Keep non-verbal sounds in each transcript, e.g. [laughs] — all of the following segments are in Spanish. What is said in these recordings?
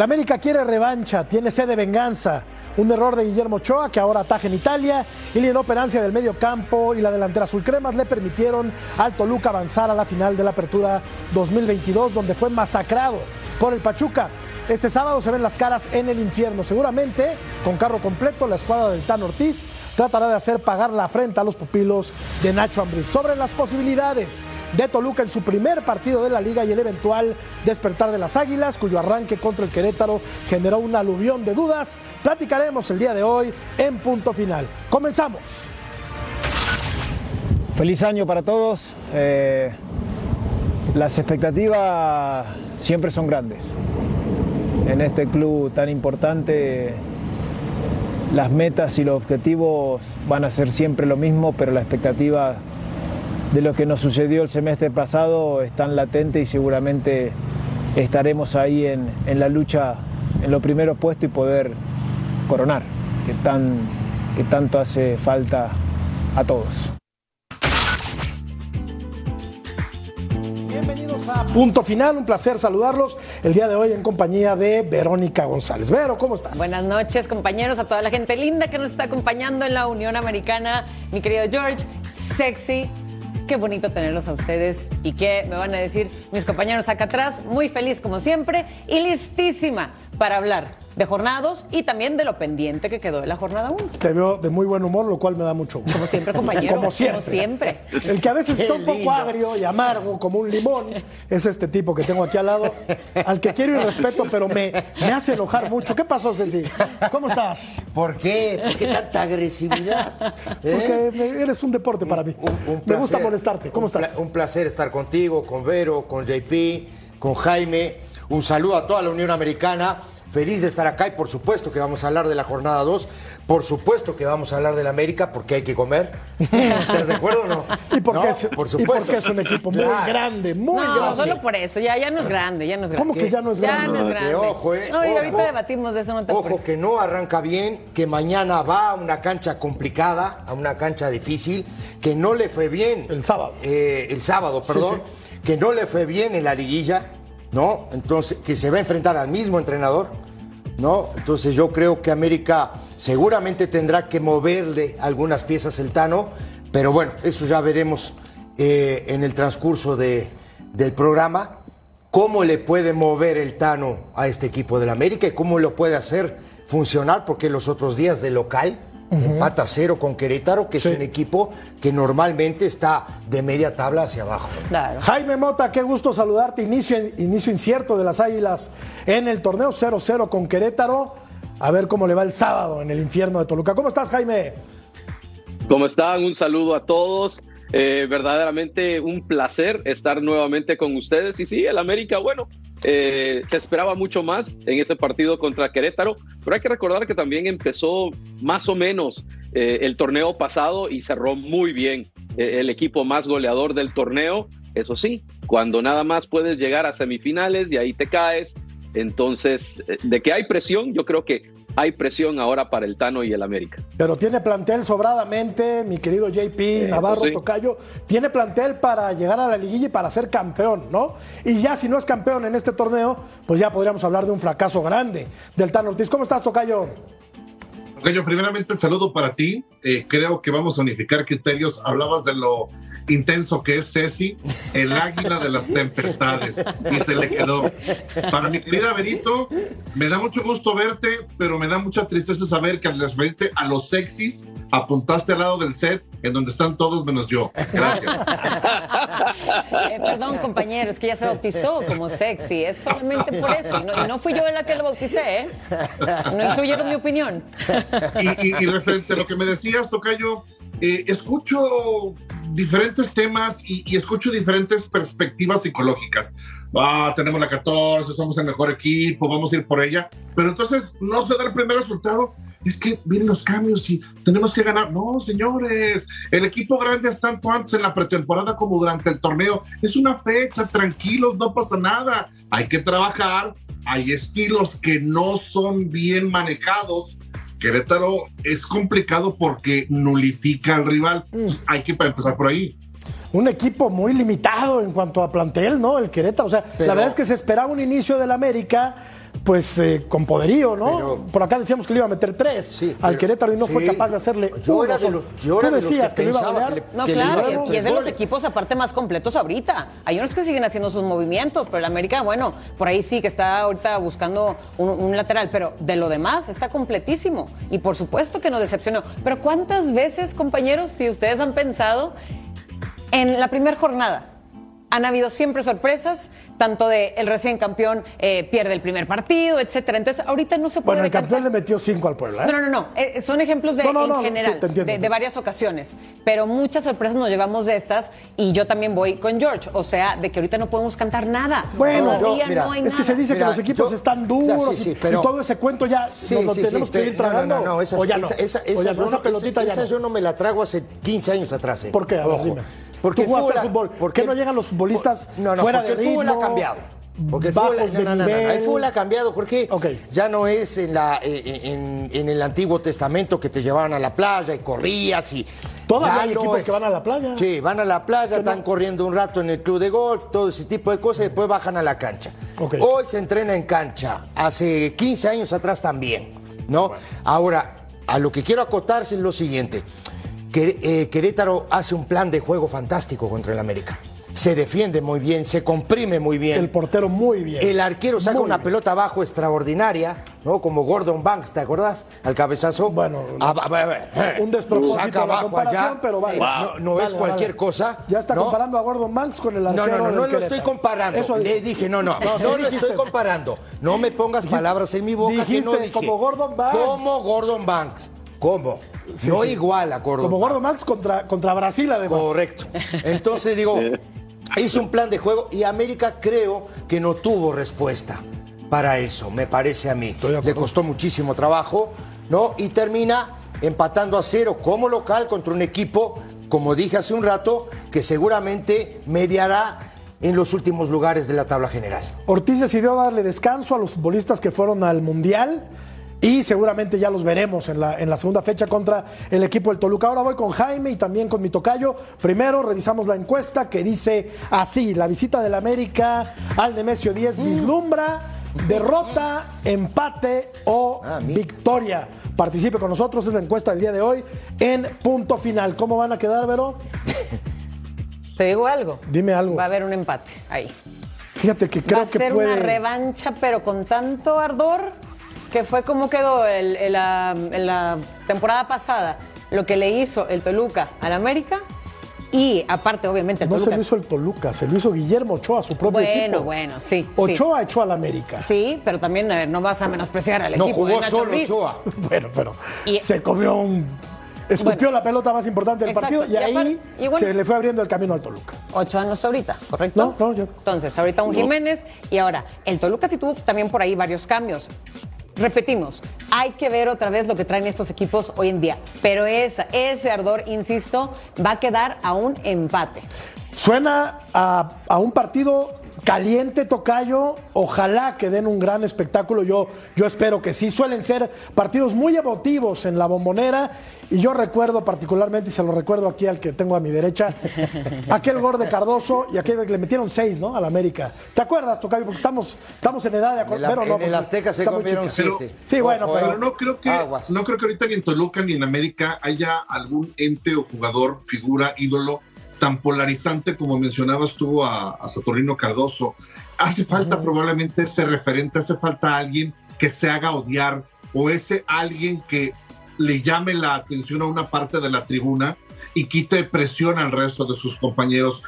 El América quiere revancha, tiene sed de venganza. Un error de Guillermo Ochoa, que ahora ataja en Italia, y la inoperancia del medio campo y la delantera azul cremas le permitieron al Toluca avanzar a la final de la apertura 2022, donde fue masacrado por el Pachuca. Este sábado se ven las caras en el infierno. Seguramente, con carro completo, la escuadra del Tan Ortiz tratará de hacer pagar la afrenta a los pupilos de Nacho Ambriz. Sobre las posibilidades de Toluca en su primer partido de la liga y el eventual despertar de las Águilas, cuyo arranque contra el Querétaro generó un aluvión de dudas, platicaremos el día de hoy en punto final. Comenzamos. Feliz año para todos. Eh, las expectativas siempre son grandes. En este club tan importante, las metas y los objetivos van a ser siempre lo mismo, pero la expectativa de lo que nos sucedió el semestre pasado están latente y seguramente estaremos ahí en, en la lucha en lo primero puesto y poder coronar, que, tan, que tanto hace falta a todos. Punto Final, un placer saludarlos el día de hoy en compañía de Verónica González. Vero, ¿cómo estás? Buenas noches, compañeros, a toda la gente linda que nos está acompañando en la Unión Americana. Mi querido George, sexy, qué bonito tenerlos a ustedes y qué me van a decir mis compañeros acá atrás. Muy feliz como siempre y listísima para hablar de jornadas y también de lo pendiente que quedó de la jornada 1. Te veo de muy buen humor, lo cual me da mucho gusto. Como siempre, compañero. Como siempre. El que a veces está un poco agrio y amargo, como un limón, es este tipo que tengo aquí al lado, al que quiero y respeto, pero me, me hace enojar mucho. ¿Qué pasó, Ceci? ¿Cómo estás? ¿Por qué? ¿Por qué tanta agresividad? ¿Eh? Porque eres un deporte para mí. Un, un me gusta molestarte. ¿Cómo un estás? pla- un placer estar contigo, con Vero, con JP, con Jaime. Un saludo a toda la Unión Americana. Feliz de estar acá y por supuesto que vamos a hablar de la jornada 2. Por supuesto que vamos a hablar del América porque hay que comer. [laughs] ¿Estás de acuerdo o no? Y porque, ¿No? es, por y supuesto. porque es un equipo muy Claro. grande, muy no, grande. solo por eso, ya, ya no es grande, ya no es grande. ¿Cómo que ya no es Ya grande? no es grande. ojo, eh, No, y ojo. ahorita debatimos de eso, no te Ojo que no arranca bien, que mañana va a una cancha complicada, a una cancha difícil, que no le fue bien. El sábado. Eh, el sábado, perdón. Que no le fue bien en la liguilla, ¿no? Entonces, que se va a enfrentar al mismo entrenador, ¿no? Entonces yo creo que América seguramente tendrá que moverle algunas piezas el Tano, pero bueno, eso ya veremos eh, en el transcurso de- del programa. ¿Cómo le puede mover el Tano a este equipo del América y cómo lo puede hacer funcionar? Porque los otros días de local empata cero con Querétaro, que Sí. es un equipo que normalmente está de media tabla hacia abajo. Claro. Jaime Mota, qué gusto saludarte. Inicio, inicio incierto de las Águilas en el torneo 0-0 con Querétaro. A ver cómo le va el sábado en el infierno de Toluca. ¿Cómo estás, Jaime? ¿Cómo están? Un saludo a todos. Eh, verdaderamente un placer estar nuevamente con ustedes. Y sí, el América, bueno, eh, se esperaba mucho más en ese partido contra Querétaro, pero hay que recordar que también empezó más o menos eh, el torneo pasado y cerró muy bien el equipo más goleador del torneo. Eso sí, cuando nada más puedes llegar a semifinales y ahí te caes. Entonces, eh, de que hay presión, yo creo que hay presión ahora para el Tano y el América. Pero tiene plantel sobradamente, mi querido JP, Navarro, pues sí. Tocayo. Tiene plantel para llegar a la liguilla y para ser campeón, ¿no? Y ya si no es campeón en este torneo, pues ya podríamos hablar de un fracaso grande del Tan Ortiz. ¿Cómo estás, Tocayo? Tocayo, primeramente saludo para ti. Eh, creo que vamos a unificar criterios. Hablabas de lo intenso que es Ceci, el águila de las tempestades, y se le quedó. Para mi querida Berito, me da mucho gusto verte, pero me da mucha tristeza saber que al referente a los sexys apuntaste al lado del set en donde están todos menos yo. Gracias. Eh, perdón, compañero, es que ya se bautizó como sexy. Es solamente por eso. Y no, y no fui yo la que lo bauticé, ¿eh? No incluyeron mi opinión. y, y- y referente a lo que me decías, Tocayo, eh, escucho diferentes temas y, y escucho diferentes perspectivas psicológicas. Ah, tenemos la 14, somos el mejor equipo, vamos a ir por ella. Pero entonces no se da el primer resultado. Es que vienen los cambios y tenemos que ganar. No, señores, el equipo grande es tanto antes en la pretemporada como durante el torneo. Es una fecha, tranquilos, no pasa nada. Hay que trabajar. Hay estilos que no son bien manejados Querétaro es complicado porque nulifica al rival. Hay que empezar por ahí. Un equipo muy limitado en cuanto a plantel, ¿no? El Querétaro. O sea, Pero- la verdad es que se esperaba un inicio del América, pues eh, con poderío, ¿no? Pero- Por acá decíamos que le iba a meter tres Sí, al pero- Querétaro y no fue capaz de hacerle. Yo uno era de solo. los- yo era Tú de los decías que le iba a pensaba que No, que le claro, y, y es de los equipos aparte más completos ahorita. Hay unos que siguen haciendo sus movimientos, pero el América, bueno, por ahí sí que está ahorita buscando un, un lateral, pero de lo demás está completísimo. Y por supuesto que nos decepcionó. Pero ¿cuántas veces, compañeros, si ustedes han pensado en la primera jornada? Han habido siempre sorpresas, tanto de el recién campeón eh, pierde el primer partido, etcétera. Entonces, ahorita no se puede Bueno, el decantar. campeón le metió cinco al Puebla, ¿eh? No, no, no. eh, son ejemplos de No, no, en no, general, entiendo. de, de varias ocasiones. Pero muchas sorpresas nos llevamos de estas y yo también voy con George. O sea, de que ahorita no podemos cantar nada. Bueno, yo- mira, no hay Es que se dice Mira, que los equipos yo- están duros Ya, sí, sí, y- pero- y todo ese cuento ya Sí, nos lo sí, sí, tenemos que seguir tragando. No, no, no, esa, o ya no. esa, esa, o esa ya yo no, no- esa pelotita esa- ya esa no. yo no me la trago hace 15 años atrás. eh. ¿Por qué? Ojo. Porque Tú jugaste el fútbol, al fútbol. porque ¿Qué no llegan los futbolistas no, no, fuera porque de el fútbol ha cambiado. Porque el fútbol, bajos no, de no, no, no, nivel? el fútbol ha cambiado porque Ok. ya no es en, la, eh, en, en el Antiguo Testamento que te llevaban a la playa y corrías y... Todavía hay equipos que van a la playa. Sí, van a la playa, están corriendo un rato en el club de golf, todo ese tipo de cosas y después bajan a la cancha. Hoy se entrena en cancha, hace 15 años atrás también, ¿no? Ahora, a lo que quiero acotarse es lo siguiente. Eh, Querétaro hace un plan de juego fantástico contra el América. Se defiende muy bien, se comprime muy bien. El portero muy bien. El arquero saca Muy una bien. pelota abajo extraordinaria, ¿no? Como Gordon Banks, ¿te acordás? Al cabezazo. Bueno, Ah, un despropósito Saca abajo allá. pero vale. No, no Vale, es cualquier vale. cosa. Ya está ¿no? comparando a Gordon Banks con el No, arquero no, no, del no lo estoy comparando. Eso Le dije, no, no, [laughs] no, lo estoy comparando. No me pongas palabras en mi boca que no dije. como Gordon Banks. Como Gordon Banks. ¿Cómo? No igual a Gordon Como. Gordon Banks contra, contra Brasil, además. Correcto. Entonces digo, hizo un plan de juego y América creo que no tuvo respuesta para eso, me parece a mí. Le costó muchísimo trabajo, ¿no? Y termina empatando a cero como local contra un equipo, como dije hace un rato, que seguramente mediará en los últimos lugares de la tabla general. Ortiz decidió darle descanso a los futbolistas que fueron al Mundial y seguramente ya los veremos en la, en la segunda fecha contra el equipo del Toluca. Ahora voy con Jaime y también con mi tocayo. Primero revisamos la encuesta que dice así, la visita del América al Nemesio 10 vislumbra derrota, empate o Ah, victoria. Participe con nosotros, es la encuesta del día de hoy en punto final. ¿Cómo van a quedar, Vero? [laughs] Te digo algo. Dime algo. Va a haber un empate ahí. Fíjate que creo Va a que ser puede... una revancha, pero con tanto ardor que fue como quedó el- la, en la temporada pasada. Lo que le hizo el Toluca al América y aparte, obviamente, el No se lo hizo el Toluca, se lo hizo Guillermo Ochoa, su propio bueno, equipo. bueno, sí. sí. Ochoa echó al América. Sí, pero también eh, no vas a menospreciar al No equipo. de jugó Nacho solo. Ochoa. [laughs] Bueno, pero Y- se comió un. Escupió Bueno. la pelota más importante del Exacto, partido y, y ahí y bueno- se le fue abriendo el camino al Toluca. Ochoa no está ahorita, ¿correcto? No, no, yo- Entonces, ahorita un Jiménez y ahora, el Toluca sí tuvo también por ahí varios cambios. Repetimos, hay que ver otra vez lo que traen estos equipos hoy en día. Pero ese ardor, insisto, va a quedar a un empate. Suena a un partido caliente, Tocayo. Ojalá que den un gran espectáculo. Yo, yo espero que sí. Suelen ser partidos muy emotivos en la bombonera. Y yo recuerdo particularmente, y se lo recuerdo aquí al que tengo a mi derecha, [laughs] aquel gol de Cardoso y aquel que le metieron seis, ¿no? Al América. ¿Te acuerdas, Tocayo? Porque estamos, estamos en edad de En, acuerdo. la- Pero no, en el porque Azteca se comieron siete. Sí, bueno, Ojo, pero- eh. Pero no creo que Aguas. no creo que ahorita ni en Toluca ni en América haya algún ente o jugador, figura, ídolo tan polarizante como mencionabas tú a, a Saturnino Cardoso. Hace falta probablemente ese referente, hace falta alguien que se haga odiar o ese alguien que le llame la atención a una parte de la tribuna y quite presión al resto de sus compañeros.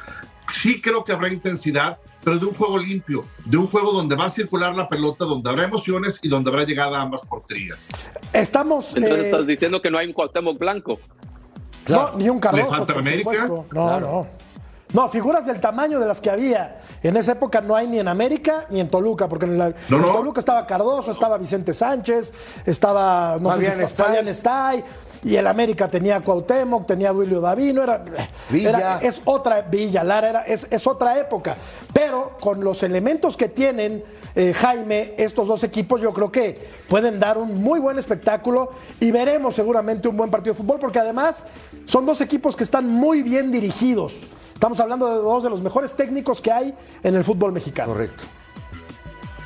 Sí creo que habrá intensidad, pero de un juego limpio, de un juego donde va a circular la pelota, donde habrá emociones y donde habrá llegada a ambas porterías. Estamos. Entonces eh, estás diciendo que no hay un Cuauhtémoc Blanco. Claro. No, ni un Cardoso. ¿Le falta por América? supuesto. No, Claro. no. No, figuras del tamaño de las que había. En esa época no hay ni en América ni en Toluca, porque en, la- No, en no. Toluca estaba Cardoso, estaba Vicente Sánchez, estaba no Fabián sé si fue Estay. Fabián Estay. y el América tenía a Cuauhtémoc, tenía a Duilio Davino, era, Villa. era- es otra, Villa, Lara, era, es, es otra época. Pero con los elementos que tienen eh, Jaime, estos dos equipos, yo creo que pueden dar un muy buen espectáculo y veremos seguramente un buen partido de fútbol, porque además son dos equipos que están muy bien dirigidos. Estamos hablando de dos de los mejores técnicos que hay en el fútbol mexicano. Correcto.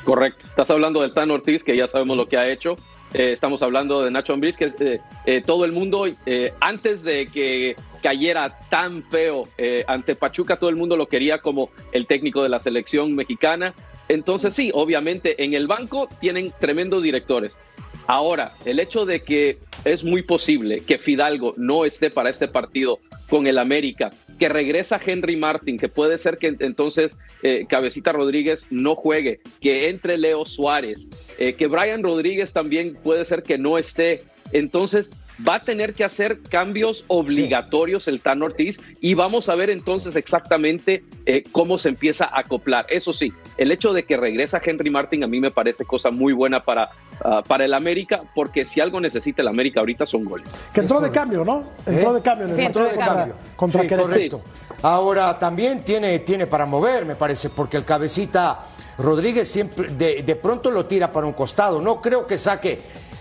Correcto. Estás hablando del Tan Ortiz, que ya sabemos lo que ha hecho. Eh, estamos hablando de Nacho Ambriz, que eh, eh, todo el mundo, eh, antes de que cayera tan feo eh, ante Pachuca, todo el mundo lo quería como el técnico de la selección mexicana. Entonces sí, obviamente en el banco tienen tremendos directores. Ahora, el hecho de que es muy posible que Fidalgo no esté para este partido con el América, que regresa Henry Martin, que puede ser que entonces eh, Cabecita Rodríguez no juegue, que entre Leo Suárez, eh, que Brian Rodríguez también puede ser que no esté. Entonces va a tener que hacer cambios obligatorios el Tan Ortiz y vamos a ver entonces exactamente eh, cómo se empieza a acoplar. Eso sí, el hecho de que regresa Henry Martin a mí me parece cosa muy buena para, ah, para el América, porque si algo necesita el América ahorita son goles. Que entró de cambio, ¿no? Entró ¿Eh? de cambio en el Sí, entró de contra, cambio. contra Sí, correcto. Ahora también tiene, tiene para mover, me parece, porque el cabecita Rodríguez siempre de, de pronto lo tira para un costado. No creo que saque,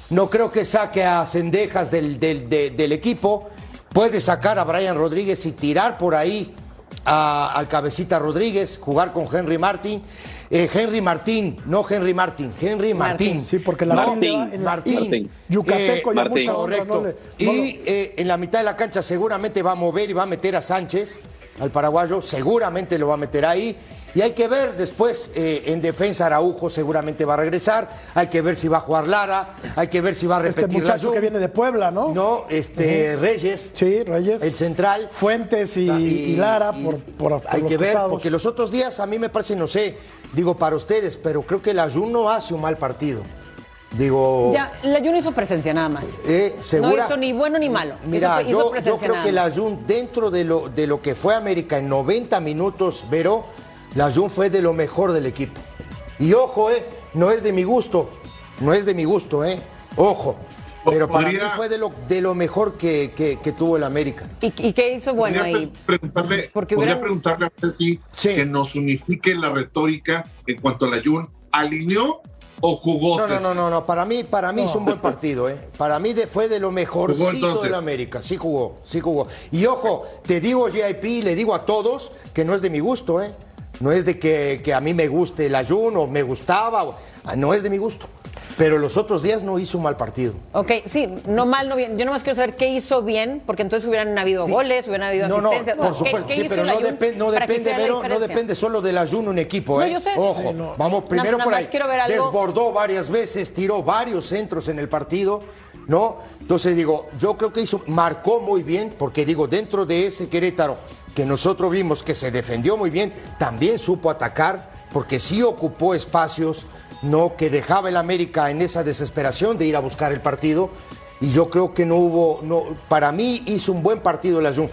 no creo que saque a Cendejas del, del, de- del equipo. Puede sacar a Brian Rodríguez y tirar por ahí a- al cabecita Rodríguez, jugar con Henry Martín. Eh, Henry Martín, no Henry Martín, Henry Martín. Martín. Sí, porque la Martín en Martín. Martín. Yucateco Eh, Martín. mucha Correcto. no le- no y lo- eh, en la mitad de la cancha seguramente va a mover y va a meter a Sánchez, al paraguayo, seguramente lo va a meter ahí. Y hay que ver después eh, en defensa Araujo seguramente va a regresar, hay que ver si va a jugar Lara, hay que ver si va a este repetir la muchacho que viene de Puebla, ¿no? No, este Reyes, Sí, Reyes. el central. Fuentes y, y Lara y- por, por, por hay los que ver, costados. porque los otros días a mí me parece, no sé, digo para ustedes, pero creo que el Ayun no hace un mal partido. Digo, Ya, la Jun hizo presencia nada más. eh, segura- No hizo ni bueno ni malo. Mira, hizo, hizo yo, creo que la más. Jun, dentro de lo, de lo que fue América en 90 minutos, Vero, la Jun fue de lo mejor del equipo. Y ojo, eh, no es de mi gusto, no es de mi gusto, eh. Ojo. Pero para mí fue de lo, de lo mejor que, que- que tuvo el América. ¿Y, y qué hizo bueno ahí? pre- preguntarle, Porque podría hubieran- preguntarle a Ceci Sí. que nos unifique la retórica en cuanto a la Jun. ¿Alineó o jugó? No, no, no, no, no. Para mí, para mí hizo un buen partido, ¿eh? Para mí de- fue de lo mejorcito del América. Sí jugó, sí jugó. Y ojo, te digo JIP, le digo a todos que no es de mi gusto, ¿eh? No es de que, que a mí me guste el ayuno, me gustaba, o- ah, no es de mi gusto. Pero los otros días no hizo un mal partido. Ok, sí, no mal, no bien. Yo nomás quiero saber qué hizo bien, porque entonces hubieran habido Sí. goles, hubieran habido No, no, asistencias. por ¿Qué- supuesto, qué sí, pero no, no depende, Vero, no solo del ayuno un equipo, No, ¿eh? yo sé. Ojo, Sí, no. vamos primero por ahí. quiero ver algo- Desbordó varias veces, tiró varios centros en el partido, ¿no? Entonces digo, yo creo que hizo, marcó muy bien, porque digo, dentro de ese Querétaro que nosotros vimos que se defendió muy bien, también supo atacar, porque sí ocupó espacios, no que dejaba el América en esa desesperación de ir a buscar el partido. Y yo creo que no hubo, no, para mí hizo un buen partido la Jun.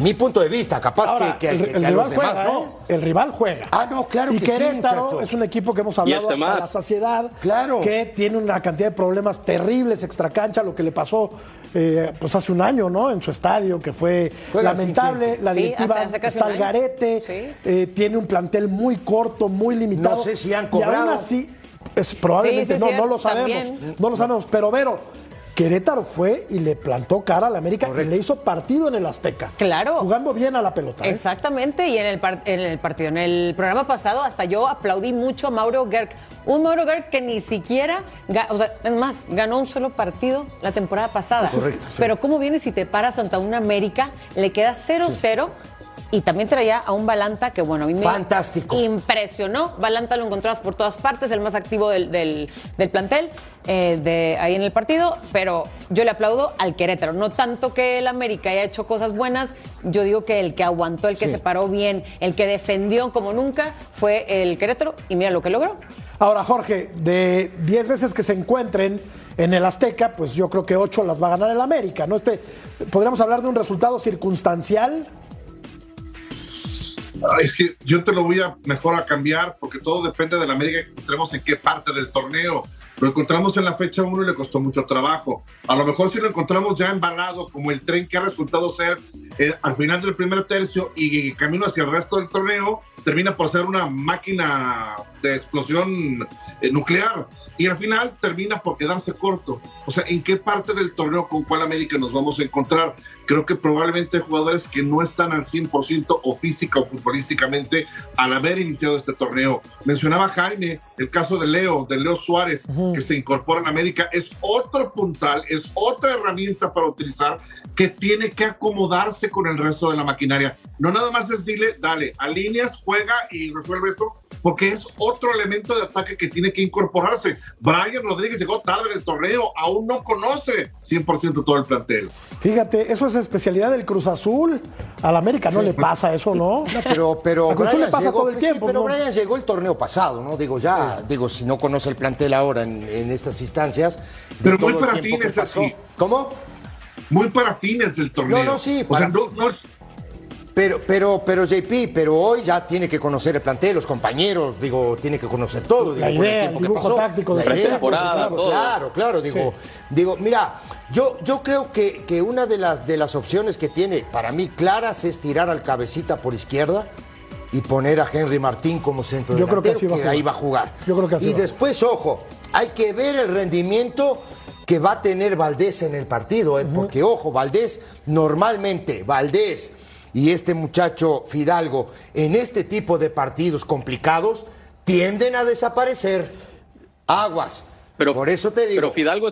Mi punto de vista, capaz Ahora, que, que- el, que el a los rival demás juega, no. ¿eh? El rival juega. Ah, no, claro y que sí, Querétaro es un equipo que hemos hablado este hasta más. la saciedad. Claro. Que tiene una cantidad de problemas terribles extracancha, lo que le pasó eh, pues hace un año, ¿no? En su estadio, que fue Juega lamentable. La Sí, directiva hace- hace está al garete. Sí. eh, tiene un plantel muy corto, muy limitado. No sé si han Y cobrado. aún así, es, probablemente Sí, sí, no, cierto, no lo sabemos. también. No lo sabemos. Pero Vero, Querétaro fue y le plantó cara a la América y le hizo partido en el Azteca. Claro. Jugando bien a la pelota. ¿eh? Exactamente, y en el, par- en el partido, en el programa pasado, hasta yo aplaudí mucho a Mauro Gerg. Un Mauro Gerg que ni siquiera, o sea, es más, ganó un solo partido la temporada pasada. Correcto, sí. Pero ¿cómo vienes si te paras ante una América? Le queda 0-0. Y también traía a un Balanta que, bueno, a mí me Fantástico. impresionó. Balanta lo encontrabas por todas partes, el más activo del, del- del plantel, eh, de ahí en el partido. Pero yo le aplaudo al Querétaro. No tanto que el América haya hecho cosas buenas, yo digo que el que aguantó, el que Sí. se paró bien, el que defendió como nunca, fue el Querétaro. Y mira lo que logró. Ahora, Jorge, de 10 veces que se encuentren en el Azteca, pues yo creo que 8 las va a ganar el América, ¿no? Este, ¿Podríamos hablar de un resultado circunstancial? Es que yo te lo voy a mejor a cambiar porque todo depende de la América que encontremos en qué parte del torneo. Lo encontramos en la fecha 1 y le costó mucho trabajo. A lo mejor si lo encontramos ya embalado, como el tren que ha resultado ser eh, al final del primer tercio y camino hacia el resto del torneo, termina por ser una máquina de explosión eh, nuclear y al final termina por quedarse corto. O sea, ¿en qué parte del torneo con cuál América nos vamos a encontrar? Creo que probablemente hay jugadores que no están al 100% o física o futbolísticamente al haber iniciado este torneo. Mencionaba Jaime el caso de Leo, de Leo Suárez, que se incorpora en América. Es otro puntal, es otra herramienta para utilizar que tiene que acomodarse con el resto de la maquinaria. No nada más es dile, dale, a líneas, juega y resuelve esto, porque es otro elemento de ataque que tiene que incorporarse. Brian Rodríguez llegó tarde en el torneo, aún no conoce 100% todo el plantel. Fíjate, eso es especialidad del Cruz Azul. Al América no le pasa eso, ¿no? No, pero, pero Al Cruz Azul Brian le pasa llegó- todo el sí, tiempo. pero ¿no? Brian llegó el torneo pasado, ¿no? Digo, ya, digo, si no conoce el plantel ahora en, en estas instancias. Pero muy para fines así. ¿Cómo? Muy para fines del torneo. No, no, sí, O sea, para no- no es- Pero, pero, pero JP, pero hoy ya tiene que conocer el plantel, los compañeros, digo, tiene que conocer todo. Digo, La con idea, el tiempo el que dibujo pasó. táctico La del idea, pretemporada, claro, todo. claro, claro, digo, digo, mira, yo, yo creo que, que una de las, de las opciones que tiene para mí claras es tirar al cabecita por izquierda y poner a Henry Martín como centro Yo creo que así va ahí va a jugar. Yo creo que así y va. después, ojo, hay que ver el rendimiento que va a tener Valdés en el partido, ¿eh? porque ojo, Valdés normalmente, Valdés y este muchacho Fidalgo en este tipo de partidos complicados tienden a desaparecer. Aguas. Pero, Por eso te digo. Pero Fidalgo,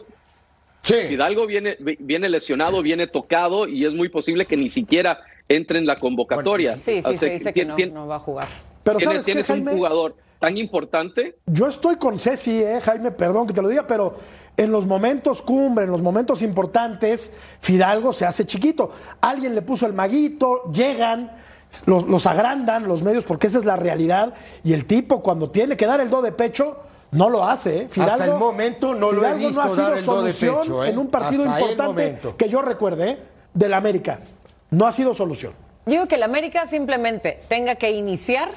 sí. Fidalgo viene, viene lesionado, viene tocado y es muy posible que ni siquiera entre en la convocatoria. Sí, sí, O se dice que no, no va a jugar. Pero tienes ¿sabes qué, tienes un jugador tan importante Yo estoy con Ceci, eh, Jaime, perdón que te lo diga, pero en los momentos cumbre, en los momentos importantes, Fidalgo se hace chiquito. Alguien le puso el maguito, llegan, los, los agrandan los medios, porque esa es la realidad. Y el tipo, cuando tiene que dar el do de pecho, no lo hace. ¿eh? Fidalgo, Hasta el momento no lo he Fidalgo visto ha sido dar el do de solución pecho, ¿eh? En un partido Hasta importante que yo recuerde, ¿eh? del América. No ha sido solución. Yo digo que el América simplemente tenga que iniciar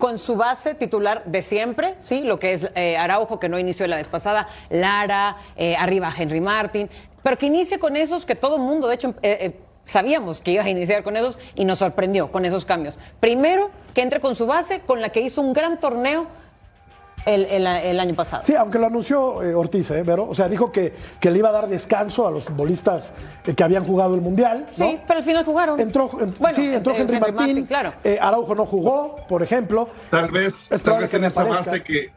con su base titular de siempre, ¿sí? Lo que es eh, Araujo, que no inició la vez pasada, Lara, eh, arriba Henry Martin, pero que inicie con esos que todo el mundo, de hecho, eh, eh, sabíamos que iba a iniciar con esos y nos sorprendió con esos cambios. Primero, que entre con su base, con la que hizo un gran torneo el, el- el año pasado. Sí, aunque lo anunció eh, Ortiz, ¿eh, Vero? O sea, dijo que, que le iba a dar descanso a los futbolistas eh, que habían jugado el Mundial. ¿no? Sí, pero al final jugaron. Entró, en- Bueno, sí, entró eh, Henry, Martín. claro. eh, Araujo no jugó, por ejemplo. Tal vez, Es tal vez que en esa base que,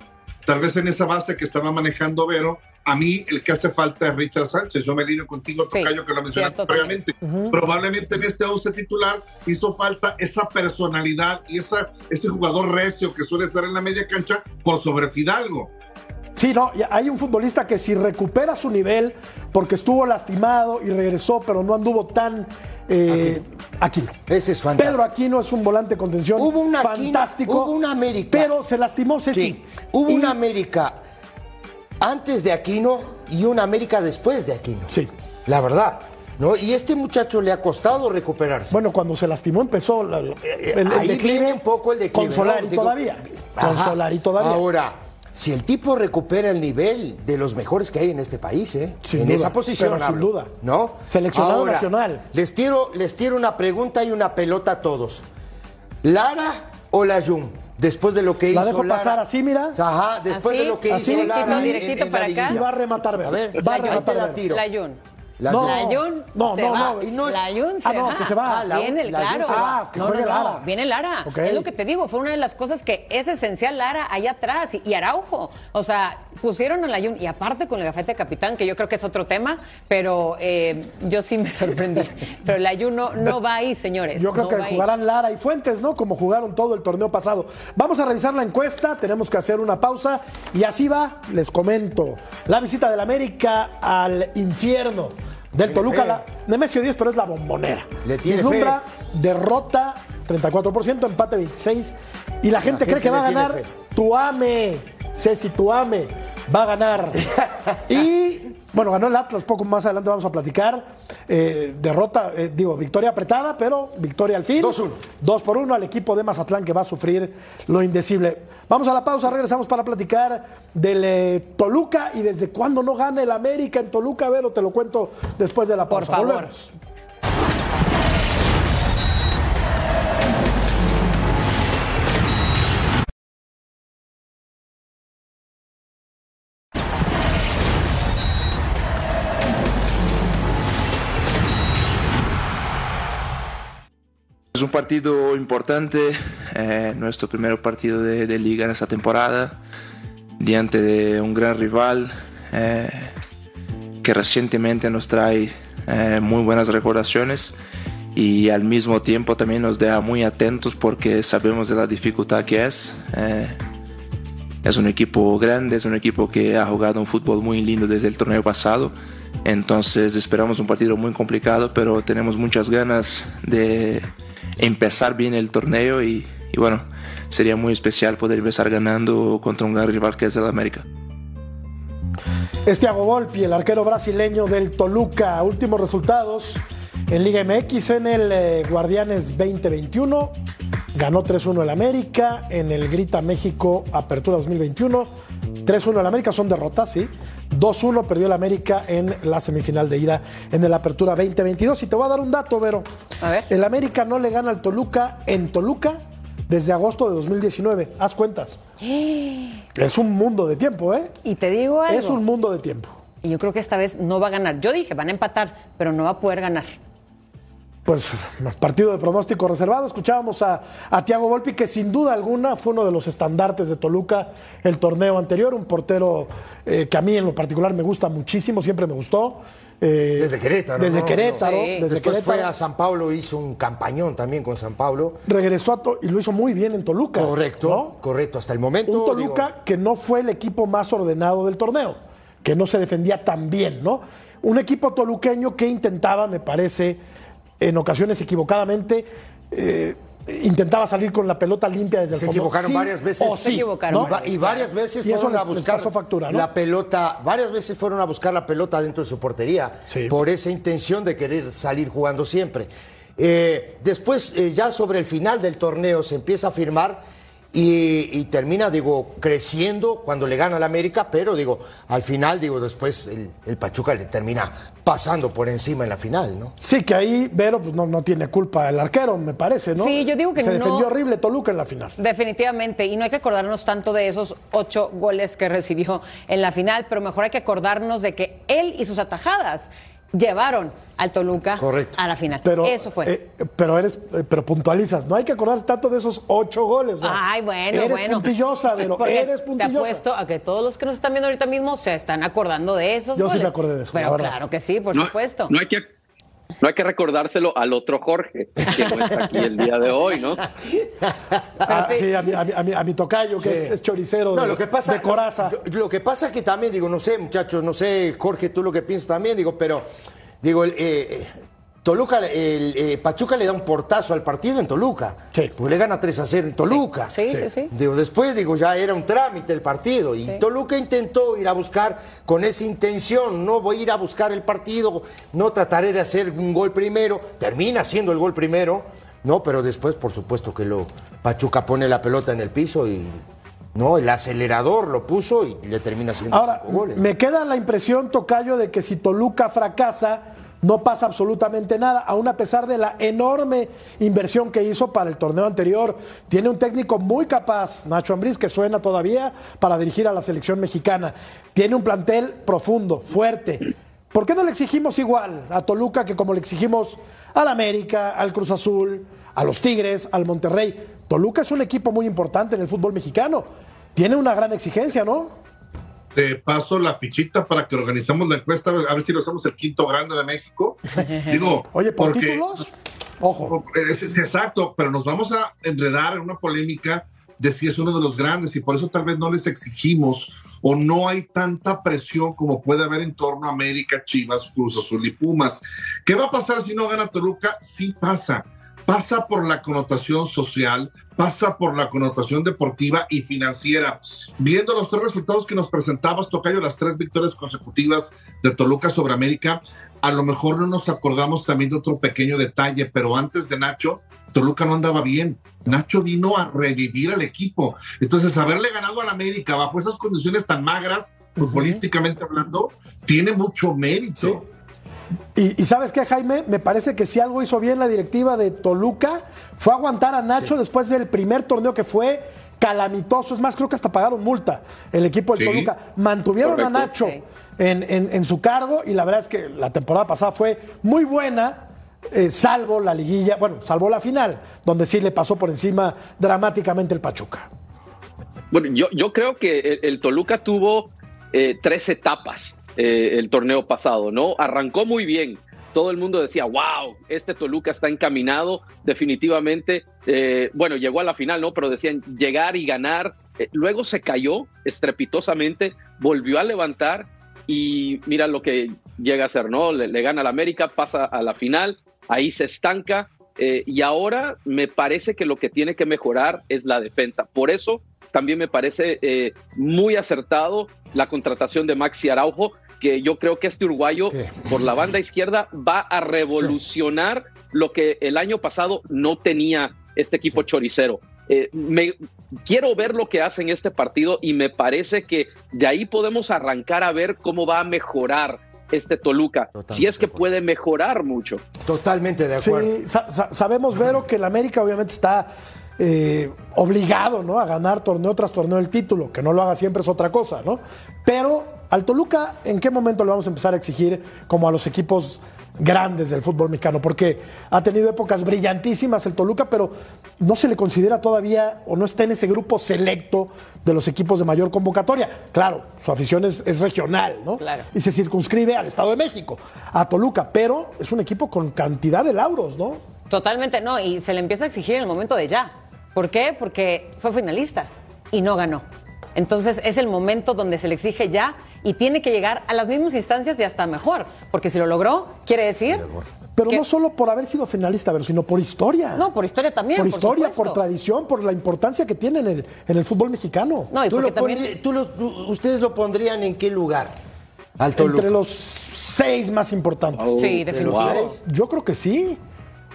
tal vez en esa base que estaba manejando Vero, a mí el que hace falta es Richard Sánchez. Yo me lino contigo, Sí, Tocayo, que lo mencionaste cierto, previamente. Probablemente en este 11 titular hizo falta esa personalidad y esa, ese jugador recio que suele estar en la media cancha por sobre Fidalgo. Sí, no, hay un futbolista que si recupera su nivel, porque estuvo lastimado y regresó, pero no anduvo tan. Eh, Aquino. Ese es fantástico. Pedro Aquino es un volante de contención Hubo un Aquino, fantástico. hubo un América. Pero se lastimó Ceci. Sí, hubo Y- una América antes de Aquino y una América después de Aquino. Sí. La verdad. ¿no? Y este muchacho le ha costado recuperarse. Bueno, cuando se lastimó empezó la- el, el Ahí declive. viene un poco el declive. Con Solari ¿no? Todavía. ajá. Con Solari todavía. Ahora, si el tipo recupera el nivel de los mejores que hay en este país, ¿eh? Sin en duda, esa posición. pero sin duda. ¿No? Seleccionado Ahora, nacional. Les tiro, les tiro una pregunta y una pelota a todos. ¿Lara o Layun? Después de lo que La hizo dejo Lara. pasar así, mira. Ajá, después Así, de lo que así, hizo Lara. directito, en- directito en para la acá. Y va a rematar. A ver, va a rematar, la Vero. tiro. Layun. La- No, no, se no, va. no, y no es- Layun se Ah, no, va. que se va. Ah, la- Viene, Layun claro. se va. Ah, que no, no, no, Lara. Viene Lara. Es lo que te digo, fue una de las cosas que es esencial Lara allá atrás y, y Araujo. O sea, pusieron a Layun y aparte con el gafete de capitán, que yo creo que es otro tema, pero eh, yo sí me sorprendí. [laughs] pero Layun no, no va ahí, señores. Yo creo no que ahí. jugarán Lara y Fuentes, ¿no? Como jugaron todo el torneo pasado. Vamos a revisar la encuesta, tenemos que hacer una pausa y así va, les comento. La visita del América al infierno del Tiene Toluca, fe. la, Nemesio 10, pero es la bombonera. Le tiene Vislumbra, derrota 34%, empate 26 y la gente cree gente que va a ganar fe. Tuame, Ceci Tuame, va a ganar. [laughs] y bueno, ganó el Atlas, poco más adelante vamos a platicar. eh, derrota, eh, digo, victoria apretada, pero victoria al fin. 2-1. 2 por 1 al equipo de Mazatlán que va a sufrir lo indecible. Vamos a la pausa, regresamos para platicar del eh, Toluca y desde cuándo no gana el América en Toluca. A ver, o te lo cuento después de la Por pausa. favor. Volvemos. Un partido importante, eh, nuestro primer partido de, de liga en esta temporada, diante de un gran rival eh, que recientemente nos trae eh, muy buenas recordaciones y al mismo tiempo también nos deja muy atentos porque sabemos de la dificultad que es. Eh, es un equipo grande, es un equipo que ha jugado un fútbol muy lindo desde el torneo pasado. Entonces esperamos un partido muy complicado, pero tenemos muchas ganas de empezar bien el torneo y, bueno, sería muy especial poder empezar ganando contra un gran rival que es el América. Es Thiago Volpi, el arquero brasileño del Toluca. Últimos resultados en Liga MX en el eh, Guardianes 2021. Ganó 3-1 el América. En el Grita México Apertura 2021. 3-1 el América, son derrotas, sí. 2-1 perdió el América en la semifinal de ida en el Apertura 2022. Y te voy a dar un dato, Vero. A ver. El América no le gana al Toluca en Toluca desde agosto de 2019. Haz cuentas. [gasps] Es un mundo de tiempo, ¿eh? Y te digo algo. Es un mundo de tiempo. Y yo creo que esta vez no va a ganar. Yo dije, van a empatar, pero no va a poder ganar. Pues partido de pronóstico reservado. Escuchábamos a, a Tiago Volpi, que sin duda alguna fue uno de los estandartes de Toluca el torneo anterior. Un portero eh, que a mí en lo particular me gusta muchísimo, siempre me gustó. Eh, Desde Querétaro, Desde ¿no? Querétaro. Sí. Desde Después Querétaro. fue a San Pablo, hizo un campañón también con San Pablo. Regresó a To- y lo hizo muy bien en Toluca. Correcto, ¿no? correcto. Hasta el momento. Un Toluca digo, que no fue el equipo más ordenado del torneo, que no se defendía tan bien, ¿no? Un equipo toluqueño que intentaba, me parece, en ocasiones equivocadamente, eh, intentaba salir con la pelota limpia desde Se el fondo. equivocaron Sí varias veces. Se equivocaron. Y, va- y varias veces Y eso fueron a buscar factura, ¿no? la pelota, varias veces fueron a buscar la pelota dentro de su portería Sí. por esa intención de querer salir jugando siempre. Eh, después, eh, ya sobre el final del torneo, se empieza a firmar y, y termina, digo, creciendo cuando le gana al América, pero digo, al final, digo, después el, el Pachuca le termina pasando por encima en la final, ¿no? Sí, que ahí Vero pues, no, no tiene culpa el arquero, me parece, ¿no? Sí, yo digo que Se no. defendió horrible Toluca en la final. Definitivamente, y no hay que acordarnos tanto de esos ocho goles que recibió en la final, pero mejor hay que acordarnos de que él y sus atajadas llevaron al Toluca Correcto. a la final. Pero, Eso fue. eh, pero eres, eh, pero puntualizas. No hay que acordarse tanto de esos ocho goles. o sea, Ay, bueno, eres bueno. puntillosa, pero [laughs] Porque eres Te puntillosa. apuesto a que todos los que nos están viendo ahorita mismo se están acordando de esos Yo sí me acordé de eso, la Pero verdad. claro que sí, por no, supuesto. No hay que. No hay que recordárselo al otro Jorge, que no está aquí el día de hoy, ¿no? Ah, sí, a mi, a mi- a mi- a mi tocayo, que Sí. es, es choricero No, de, lo que pasa, de coraza. Lo, lo que pasa es que también, digo, no sé, muchachos, no sé, Jorge, tú lo que piensas también, digo, pero, digo, el, eh, eh, Toluca, el eh, Pachuca le da un portazo al partido en Toluca. Sí. Pues le gana 3 a 0 en Toluca. Sí, sí, sí. Digo, después, digo, ya era un trámite el partido. Y Sí. Toluca intentó ir a buscar con esa intención. No voy a ir a buscar el partido, no trataré de hacer un gol primero. Termina haciendo el gol primero, ¿no? Pero después, por supuesto, que lo Pachuca pone la pelota en el piso y. No, el acelerador lo puso y le termina haciendo Ahora, cinco goles. me queda la impresión, Tocayo, de que si Toluca fracasa, no pasa absolutamente nada, aún a pesar de la enorme inversión que hizo para el torneo anterior. Tiene un técnico muy capaz, Nacho Ambriz, que suena todavía para dirigir a la selección mexicana. Tiene un plantel profundo, fuerte. ¿Por qué no le exigimos igual a Toluca que como le exigimos al América, al Cruz Azul, a los Tigres, al Monterrey? Toluca es un equipo muy importante en el fútbol mexicano. Tiene una gran exigencia, ¿no? Te paso la fichita para que organizamos la encuesta, a ver, a ver si lo hacemos el quinto grande de México. [laughs] Digo, Oye, ¿por porque- títulos? Ojo. Es, es exacto, pero nos vamos a enredar en una polémica de si es uno de los grandes y por eso tal vez no les exigimos o no hay tanta presión como puede haber en torno a América, Chivas, Cruz Azul y Pumas. ¿Qué va a pasar si no gana Toluca? Sí pasa. Pasa por la connotación social, pasa por la connotación deportiva y financiera. Viendo los tres resultados que nos presentabas, Tocayo, las tres victorias consecutivas de Toluca sobre América, a lo mejor no nos acordamos también de otro pequeño detalle, pero antes de Nacho, Toluca no andaba bien. Nacho vino a revivir al equipo. Entonces, haberle ganado al América bajo esas condiciones tan magras, futbolísticamente hablando, tiene mucho mérito. Y, y, sabes qué, Jaime, me parece que si algo hizo bien la directiva de Toluca fue aguantar a Nacho después del primer torneo que fue calamitoso. Es más, creo que hasta pagaron multa el equipo de Sí. Toluca. Mantuvieron Correcto. a Nacho Sí. en, en- en su cargo y la verdad es que la temporada pasada fue muy buena. eh, salvo la liguilla, bueno, salvo la final, donde sí le pasó por encima dramáticamente el Pachuca. Bueno, yo, yo creo que el, el Toluca tuvo eh, tres etapas eh, el torneo pasado, ¿no? Arrancó muy bien. Todo el mundo decía, wow, este Toluca está encaminado definitivamente. Eh, bueno, llegó a la final, ¿no? Pero decían llegar y ganar. Eh, luego se cayó estrepitosamente, volvió a levantar y mira lo que llega a ser, ¿no? Le, gana al América, pasa a la final, ahí se estanca eh, y ahora me parece que lo que tiene que mejorar es la defensa. Por eso también me parece muy acertado la contratación de Maxi Araujo, que yo creo que este uruguayo Sí. por la banda izquierda va a revolucionar lo que el año pasado no tenía este equipo choricero. Eh, me, quiero ver lo que hace en este partido y me parece que de ahí podemos arrancar a ver cómo va a mejorar este Toluca, Totalmente si es que puede mejorar mucho. Totalmente de acuerdo. Sí, sa- sa- sabemos, Vero, que el América obviamente está eh, obligado ¿no? a ganar torneo tras torneo el título. Que no lo haga siempre es otra cosa, ¿no? Pero al Toluca, ¿en qué momento le vamos a empezar a exigir como a los equipos grandes del fútbol mexicano? Porque ha tenido épocas brillantísimas el Toluca, pero no se le considera todavía o no está en ese grupo selecto de los equipos de mayor convocatoria. Claro, su afición es, es regional, ¿no? Claro. Y se circunscribe al Estado de México, a Toluca, pero es un equipo con cantidad de lauros, ¿no? Totalmente, no, y se le empieza a exigir en el momento de ya. ¿Por qué? Porque fue finalista y no ganó. Entonces es el momento donde se le exige ya y tiene que llegar a las mismas instancias y hasta mejor, porque si lo logró, quiere decir... Pero que- no solo por haber sido finalista, pero sino por historia. No, por historia también. por por historia, por tradición, por la importancia que tiene en el, en el fútbol mexicano. No, y ¿Tú lo también... pondrí- tú lo- tú- ¿Ustedes lo pondrían en qué lugar? Al Toluca. Entre los seis más importantes. Sí, ¿De los definitivamente. Yo creo que sí.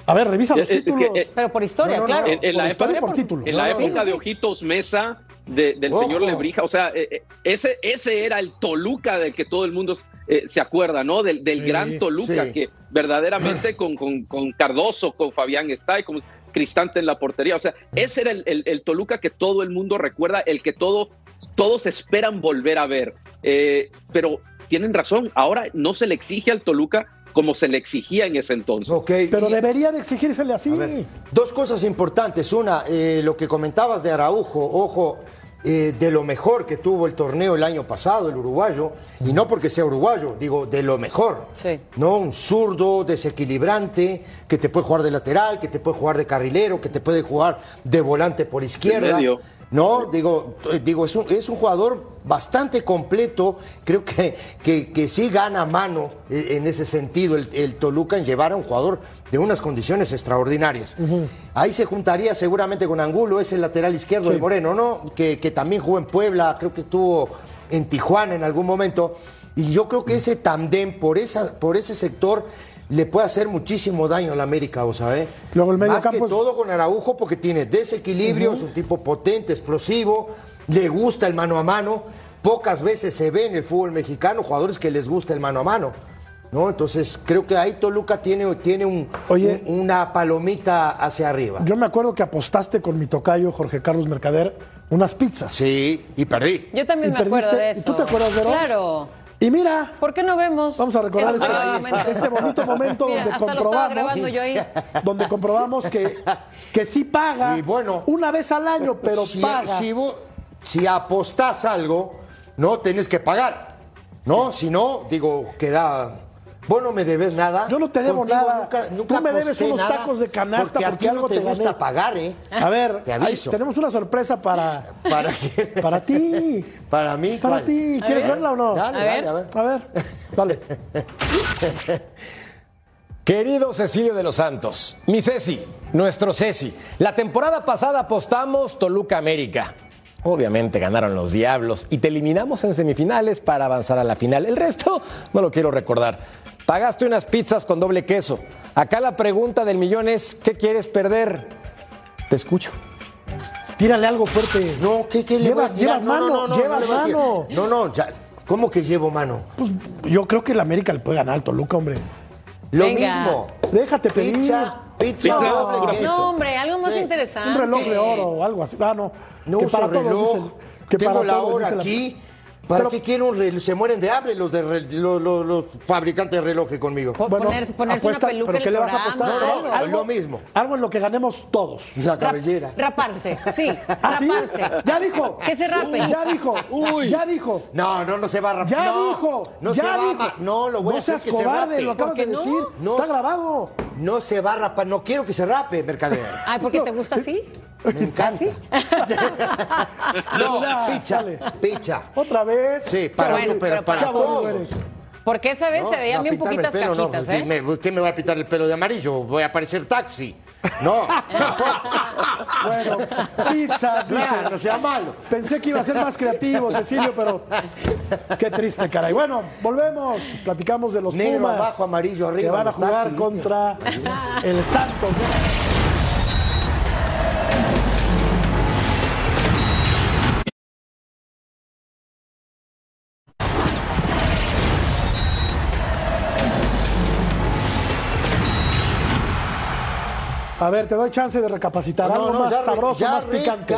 A ver, revisa los Eh, eh, títulos. eh, Pero por historia, claro. En, la época, por títulos. en la No, no, época sí, de sí. Ojitos Mesa, de- del Ojo. señor Lebrija, o sea, eh, eh, ese, ese era el Toluca del que todo el mundo eh, se acuerda, ¿no? Del, del Sí, gran Toluca, sí. que verdaderamente con, con- con Cardoso, con Fabián Estay, con Cristante en la portería, o sea, ese era el, el- el Toluca que todo el mundo recuerda, el que todo, todos esperan volver a ver. Eh, pero tienen razón, ahora no se le exige al Toluca como se le exigía en ese entonces. Ok, Pero debería de exigírsele así. Ver, dos cosas importantes. Una, eh, lo que comentabas de Araujo, ojo, eh, de lo mejor que tuvo el torneo el año pasado, el uruguayo, y no porque sea uruguayo, digo, de lo mejor. Sí. ¿No? Un zurdo, desequilibrante, que te puede jugar de lateral, que te puede jugar de carrilero, que te puede jugar de volante por izquierda. medio. No, digo, eh, digo es, un, es un jugador bastante completo. Creo que, que, que sí gana mano eh, en ese sentido el, el Toluca en llevar a un jugador de unas condiciones extraordinarias. Ahí se juntaría seguramente con Angulo, es el lateral izquierdo Sí. del Moreno, ¿no? Que, que también jugó en Puebla, creo que estuvo en Tijuana en algún momento. Y yo creo que ese tandem por, esa, por ese sector le puede hacer muchísimo daño a la América, ¿o sabes? Luego el medio Más campo que es- todo con Araujo porque tiene desequilibrio, es un tipo potente, explosivo, le gusta el mano a mano. Pocas veces se ve en el fútbol mexicano jugadores que les gusta el mano a mano. ¿no? Entonces creo que ahí Toluca tiene, tiene un, Oye. un- una palomita hacia arriba. Yo me acuerdo que apostaste con mi tocayo Jorge Carlos Mercader unas pizzas. Sí, y perdí. Yo también ¿Y me acuerdo perdiste? de ¿Y eso. tú te acuerdas, Vero? Claro. Y mira, ¿Por qué no vemos? vamos a recordar este este, momento? este bonito momento Mira, donde comprobamos, yo ahí. [laughs] donde comprobamos que, que sí paga Y bueno, una vez al año, pero si, paga. si vos- si apostás algo, no tenés que pagar. ¿No? Si no, digo, queda. Vos no me debes nada. Yo no te debo Contigo nada. Nunca, nunca Tú me debes unos nada, tacos de canasta porque, a porque ti algo no te, te gusta gané. pagar, ¿eh? A ver, Te ahí aviso. tenemos una sorpresa para, ¿Para [laughs] quién? para ti. Para mí, Para ¿cuál? ti. ¿Quieres ver. verla o no? Dale, A dale, ver. a ver. A ver, dale. [laughs] Querido Cecilio de los Santos, mi Ceci, nuestro Ceci, la temporada pasada apostamos Toluca América. Obviamente ganaron los Diablos y te eliminamos en semifinales para avanzar a la final. El resto no lo quiero recordar. Pagaste unas pizzas con doble queso. Acá la pregunta del millón es, ¿qué quieres perder? Te escucho. Tírale algo fuerte. No, ¿qué, qué le Llevas- vas a tirar? llevas No, no, mano, no, no, llevas mano. No, no, ya. ¿Cómo que llevo mano? Pues yo creo que el América le puede ganar al Toluca, hombre. Lo Venga. mismo. Déjate pedir. Pizza, pizza, doble queso. No, hombre, algo más Sí. interesante. Un reloj de oro o algo así. Ah, no. No que uso para todos reloj. dicen- que Tengo para la todos hora dice la- aquí. ¿Para Pero- qué quieren un reloj? Se mueren de hambre los, de re- los, los- los fabricantes de relojes conmigo. Bueno, poner- ponerse apuesta, una peluca ¿pero qué le vas a apostar? No, no, algo. lo mismo. Algo en lo que ganemos todos. La Rap- cabellera. raparse, sí, [laughs] ¿Ah, sí? raparse. Ya dijo. Que se rape. Ya dijo. Uy. Ya dijo. No, no, no se va a rapar. Ya no, dijo. No ya se va a No, lo voy no a hacer que se cobarde, rape. lo acabas ¿Por de decir. No. Está grabado. No se va a rapar. No quiero que se rape, mercader. Ay, ¿por qué te gusta así? Me encanta. [laughs] no, Ya, picha, picha. Otra vez. Sí, para bueno, tú, pero pero para todos. Porque esa vez No, se veían no, bien poquitas el pelo, no, cajitas, pues, ¿eh? me- ¿Qué me va a pitar el pelo de amarillo? Voy a parecer taxi. No. [laughs] Bueno, pizzas, dice. Claro, no sea malo. Pensé que iba a ser más creativo, Cecilio, pero qué triste, caray. Bueno, volvemos, platicamos de los Negro Pumas abajo, amarillo arriba, que van a jugar contra el Santos. A ver, te doy chance de recapacitar algo más ya, sabroso, ya más picante.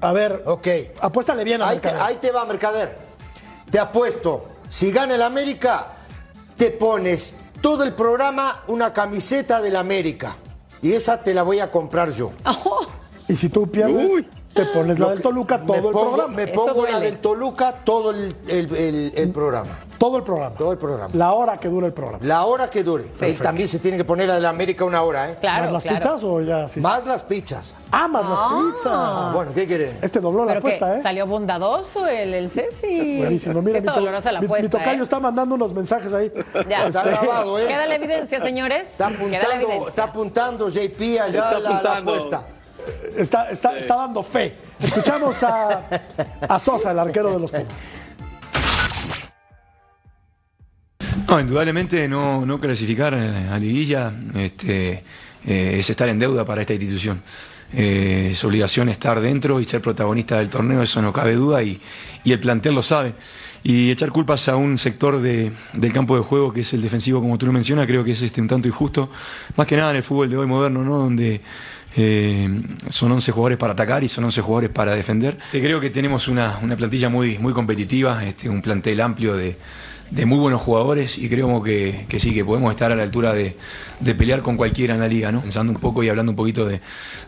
A ver, Ok. apuéstale bien a Ahí te, Mercader. ahí te va, Mercader. Te apuesto, si gana el América, te pones todo el programa una camiseta del América. Y esa te la voy a comprar yo. [laughs] Y si tú pierdes, Uy. Te pones la del Toluca todo el programa. Me pongo la del Toluca todo el, el- el- el programa. Todo el programa. Todo el programa. La hora que dura el programa. La hora que dure. Y también se tiene que poner la del América una hora, ¿eh? Claro, ¿Más las claro. pizzas o ya? Sí. Más las pizzas. Ah, más Ah, las pizzas. bueno, ¿qué quieres? Este dobló la Pero apuesta, ¿eh? salió bondadoso el, el Ceci. Buenísimo. Sí Mira, está mi, dolorosa la mi- mi apuesta, tocayo ¿eh? está mandando unos mensajes ahí. Ya. Está grabado, ¿eh? Queda la evidencia, señores. Está Queda la apuntando, evidencia. está apuntando JP allá Está la- la, apuntando. apuesta. Está, está, está dando fe. Escuchamos a, a Sosa, el arquero de los Pumas. No, indudablemente no, no clasificar eh, a liguilla este, eh, es estar en deuda para esta institución. Eh, es obligación estar dentro y ser protagonista del torneo, eso no cabe duda y, y el plantel lo sabe. Y echar culpas a un sector de- del campo de juego que es el defensivo, como tú lo mencionas, creo que es este, un tanto injusto. Más que nada en el fútbol de hoy moderno, ¿no? Donde eh, son 11 jugadores para atacar y son 11 jugadores para defender. Creo que tenemos una, una plantilla muy, muy competitiva, este, un plantel amplio de, de muy buenos jugadores y creo que sí, que podemos estar a la altura de, de pelear con cualquiera en la liga, ¿no? Pensando un poco y hablando un poquito de,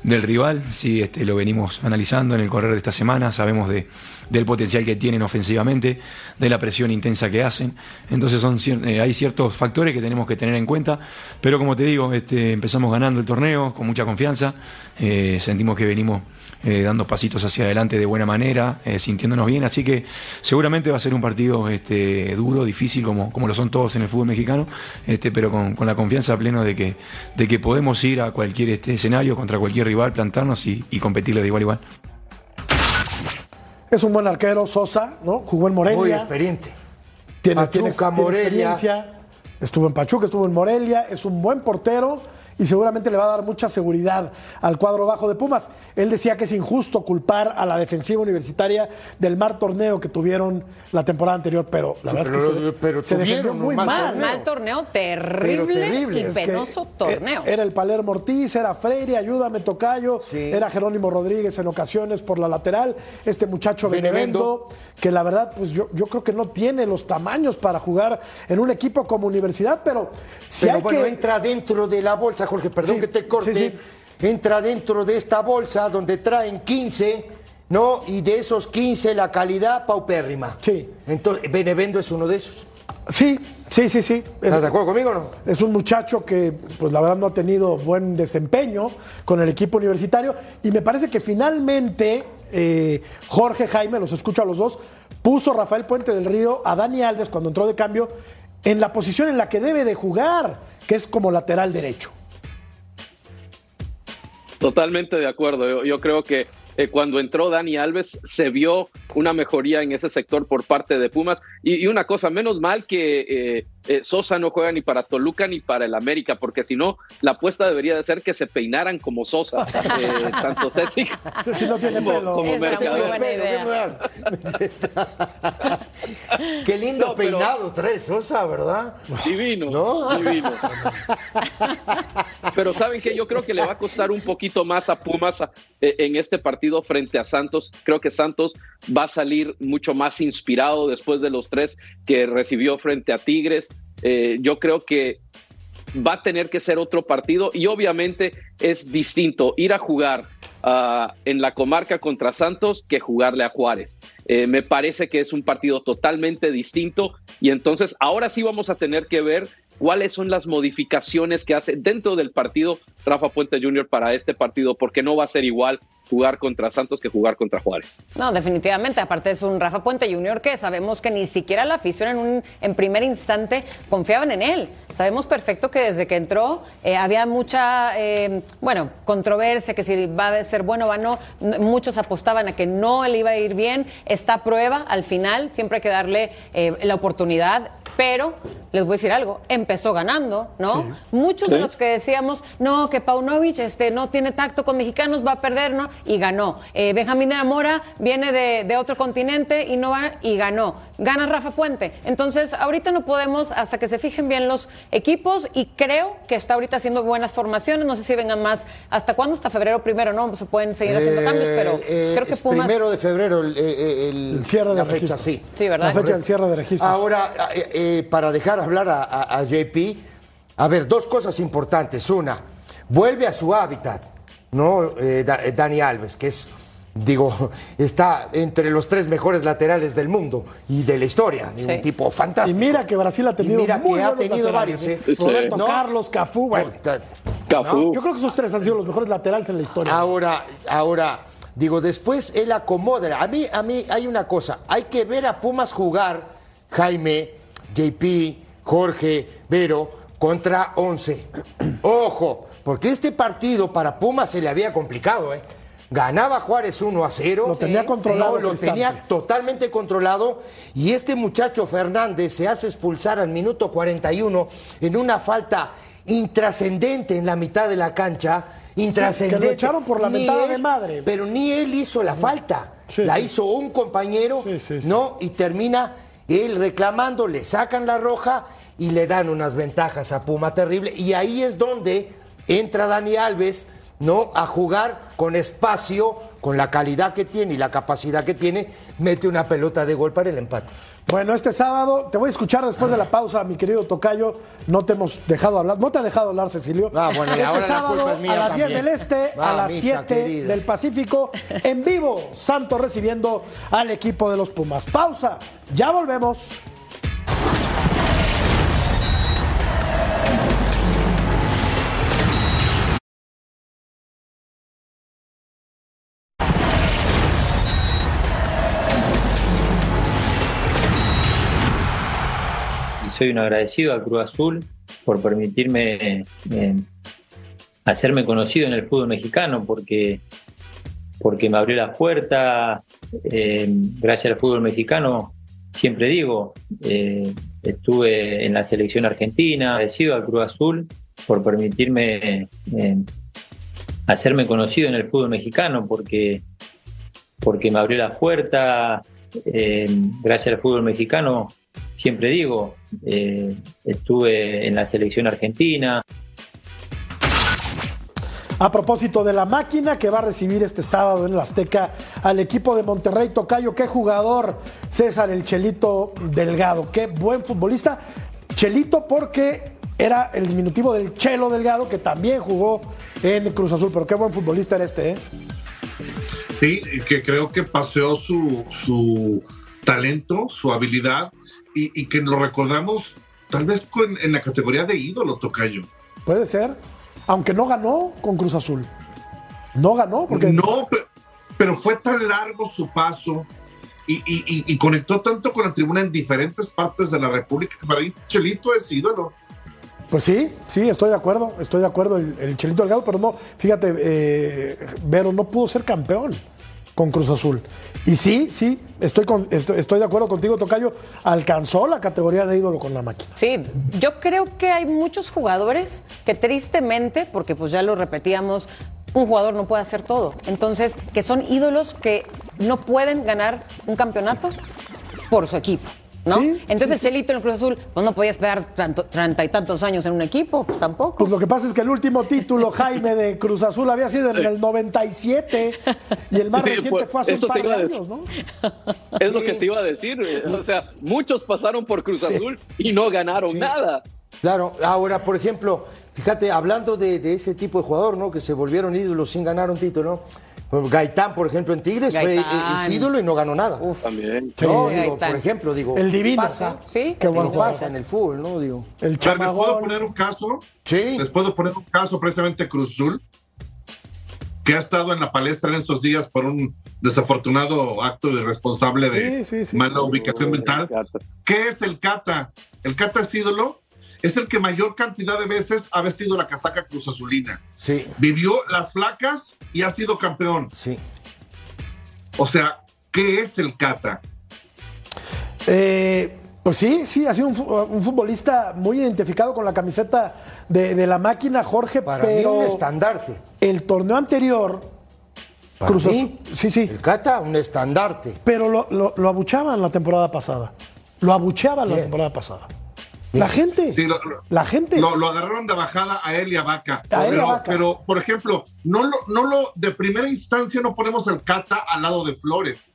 del rival, sí, este, lo venimos analizando en el correr de esta semana, sabemos de, del potencial que tienen ofensivamente, de la presión intensa que hacen, entonces son eh, hay ciertos factores que tenemos que tener en cuenta, pero como te digo, este, empezamos ganando el torneo con mucha confianza, eh, sentimos que venimos eh, dando pasitos hacia adelante de buena manera, sintiéndonos bien, así que seguramente va a ser un partido este, duro, difícil, como, como lo son todos en el fútbol mexicano, este, pero con, con la confianza plena de que, de que podemos ir a cualquier este, escenario, contra cualquier rival, plantarnos y, y competirle de igual a igual. Es un buen arquero, Sosa, ¿no? Jugó en Morelia. Muy experiente. Tiene, Pachuca, tiene- tiene Morelia. experiencia. Estuvo en Pachuca, estuvo en Morelia, es un buen portero y seguramente le va a dar mucha seguridad al cuadro bajo de Pumas. Él decía que es injusto culpar a la defensiva universitaria del mal torneo que tuvieron la temporada anterior, pero la Sí, verdad pero- es que se, pero se un muy mal mal. torneo. Mal torneo, terrible, terrible. y Es penoso e- torneo. Era el Palermo Ortiz, era Freire, ayúdame Tocayo, Sí. era Jerónimo Rodríguez en ocasiones por la lateral, este muchacho Benevendo, Benevendo. que la verdad, pues yo, yo creo que no tiene los tamaños para jugar en un equipo como universidad, pero si Pero hay bueno, que. entra dentro de la bolsa, Jorge, perdón Sí, que te corte. sí, sí. Entra dentro de esta bolsa donde traen 15, ¿no? Y de esos 15 la calidad paupérrima. Sí. Entonces, Benevendo es uno de esos. Sí, sí, sí, sí. ¿Estás de acuerdo conmigo o no? Es un muchacho que, pues la verdad, no ha tenido buen desempeño con el equipo universitario. Y me parece que finalmente eh, Jorge Jaime, los escucho a los dos, puso Rafael Puente del Río a Dani Alves cuando entró de cambio en la posición en la que debe de jugar, que es como lateral derecho. Totalmente de acuerdo. Yo, yo creo que eh, cuando entró Dani Alves se vio una mejoría en ese sector por parte de Pumas. Y, una cosa, menos mal que eh, eh, Sosa no juega ni para Toluca ni para el América, porque si no, la apuesta debería de ser que se peinaran como Sosa, [laughs] tanto Ceci no tiene como, como [laughs] Qué lindo peinado trae Sosa, ¿verdad? Divino, divino. pero saben que yo creo que le va a costar un poquito más a Pumas en este partido frente a Santos. Creo que Santos va a salir mucho más inspirado después de los tres que recibió frente a Tigres. Eh, yo creo que va a tener que ser otro partido y obviamente es distinto ir a jugar ah, en la comarca contra Santos que jugarle a Juárez. Eh, me parece que es un partido totalmente distinto y entonces ahora sí vamos a tener que ver cuáles son las modificaciones que hace dentro del partido Rafa Puente Jr. para este partido, porque no va a ser igual jugar contra Santos que jugar contra Juárez. No, definitivamente. Aparte es un Rafa Puente Jr. que sabemos que ni siquiera la afición en, un, en primer instante confiaban en él. Sabemos perfecto que desde que entró eh, había mucha, eh, bueno, controversia, que si va a ser bueno o no. Muchos apostaban a que no le iba a ir bien. Esta prueba al final, siempre hay que darle eh, la oportunidad pero les voy a decir algo, empezó ganando, ¿no? Muchos de los que decíamos, no, que Paunovic este, no tiene tacto con mexicanos, va a perder, ¿no? Y ganó. Eh, Benjamín de la Mora viene de, otro continente y no va, y ganó. Gana Rafa Puente. Entonces, ahorita no podemos, hasta que se fijen bien los equipos, y creo que está ahorita haciendo buenas formaciones, no sé si vengan más, ¿hasta cuándo? Hasta febrero primero, ¿no? Se pueden seguir haciendo cambios, pero eh, creo que es Primero de febrero el, cierre de la fecha, sí. Sí, ¿verdad? La fecha del cierre de registro. Ahora, eh, eh, para dejar hablar a, JP, a ver, dos cosas importantes. Una, vuelve a su hábitat, ¿no? Eh, eh, Dani Alves, que es, digo, [laughs] está entre los tres mejores laterales del mundo y de la historia. Un tipo fantástico. Y mira que Brasil ha tenido, mira que ha tenido varios. Roberto Carlos, Cafú, bueno. Cafú. Yo creo que esos tres han sido los mejores laterales en la historia. Ahora, ahora. Digo, después él acomoda. A mí, a mí hay una cosa, hay que ver a Pumas jugar, Jaime, JP, Jorge, Vero, contra 11. Ojo, porque este partido para Pumas se le había complicado, ¿eh? Ganaba Juárez 1 a 0. Lo tenía controlado. lo tenía totalmente controlado. Y este muchacho Fernández se hace expulsar al minuto 41 en una falta intrascendente en la mitad de la cancha. Intrascendente. lo echaron por la mentada de madre. Pero ni él hizo la falta. la hizo un compañero, ¿no? Y termina él reclamando, le sacan la roja y le dan unas ventajas a Puma terrible. Y ahí es donde entra Dani Alves, ¿no? A jugar con espacio, con la calidad que tiene y la capacidad que tiene, mete una pelota de gol para el empate. Bueno, este sábado te voy a escuchar después de la pausa, mi querido Tocayo. No te hemos dejado hablar, no te ha dejado hablar, Cecilio. Ah, bueno, y este ahora sábado, la culpa es mía a las también. 10 del Este, a las 7 del Pacífico, en vivo, Santos recibiendo al equipo de los Pumas. Pausa, ya volvemos. Soy un agradecido al Cruz Azul por permitirme eh, hacerme conocido en el fútbol mexicano, porque, porque me abrió la puerta, eh, gracias al fútbol mexicano, siempre digo, eh, estuve en la selección argentina, agradecido al Cruz Azul por permitirme hacerme conocido en el fútbol mexicano, porque, porque me abrió la puerta, gracias al fútbol mexicano, siempre digo, eh, estuve en la selección argentina. A propósito de la máquina que va a recibir este sábado en el Azteca al equipo de Monterrey Tocayo, qué jugador César el Chelito Delgado, qué buen futbolista. Chelito porque era el diminutivo del Chelo Delgado que también jugó en Cruz Azul, pero qué buen futbolista era este, ¿eh? Sí, que creo que paseó su, su talento, su habilidad y, que lo recordamos tal vez en la categoría de ídolo, Tocayo. Puede ser, aunque no ganó con Cruz Azul. No ganó porque... No, pero, fue tan largo su paso y, conectó tanto con la tribuna en diferentes partes de la República que para mí Chelito es ídolo. Pues sí, sí, estoy de acuerdo, estoy de acuerdo, el, Chelito Delgado, pero no, fíjate, eh, Vero no pudo ser campeón. Con Cruz Azul. Y sí, sí, estoy, con, estoy, estoy de acuerdo contigo, Tocayo, alcanzó la categoría de ídolo con la máquina. Sí, yo creo que hay muchos jugadores que tristemente, porque pues ya lo repetíamos, un jugador no puede hacer todo. Entonces, que son ídolos que no pueden ganar un campeonato por su equipo. ¿No? Sí, Entonces sí, el Chelito en el Cruz Azul, pues no podía esperar tanto, treinta y tantos años en un equipo, pues tampoco. Pues lo que pasa es que el último título, [laughs] Jaime, de Cruz Azul había sido en el 97 y el más Sí, reciente pues, fue hace un par de años, ¿no? Es lo que te iba a decir. eh, O sea, muchos pasaron por Cruz Azul y no ganaron Sí. nada. Claro, ahora, por ejemplo, fíjate, hablando de, de ese tipo de jugador, ¿no? Que se volvieron ídolos sin ganar un título, ¿no? Bueno, Gaitán, por ejemplo, en Tigres fue Gaitán. eh, es ídolo y no ganó nada. También. No, Sí, digo, por ejemplo, digo, El divino. pasa, Sí, Qué buen digo, jugador. pasa en el fútbol, ¿no? Digo, El ¿Les puedo poner un caso? sí, Les puedo poner un caso precisamente Cruz Azul, que ha estado en la palestra en estos días por un desafortunado acto irresponsable de Sí, sí, sí. mala ubicación mental. ¿Qué es el Cata? El Cata es ídolo, es el que mayor cantidad de veces ha vestido la casaca Cruz Azulina. sí, Vivió las flacas y ha sido campeón. sí. O sea, ¿qué es el Cata? Eh, pues sí, sí, ha sido un, fu- un futbolista muy identificado con la camiseta de, de la máquina, Jorge, Para mí pero un estandarte. el torneo anterior, Para Cruz mí, Azul- sí, sí, el Cata, un estandarte. pero lo, lo, lo abuchaban la temporada pasada. Lo abucheaban la temporada pasada. La gente, Sí, lo- la gente. Lo, lo agarraron de bajada a él y a Vaca. A él y a pero, Vaca. pero, por ejemplo, no lo, no lo, de primera instancia no ponemos el Cata al lado de Flores,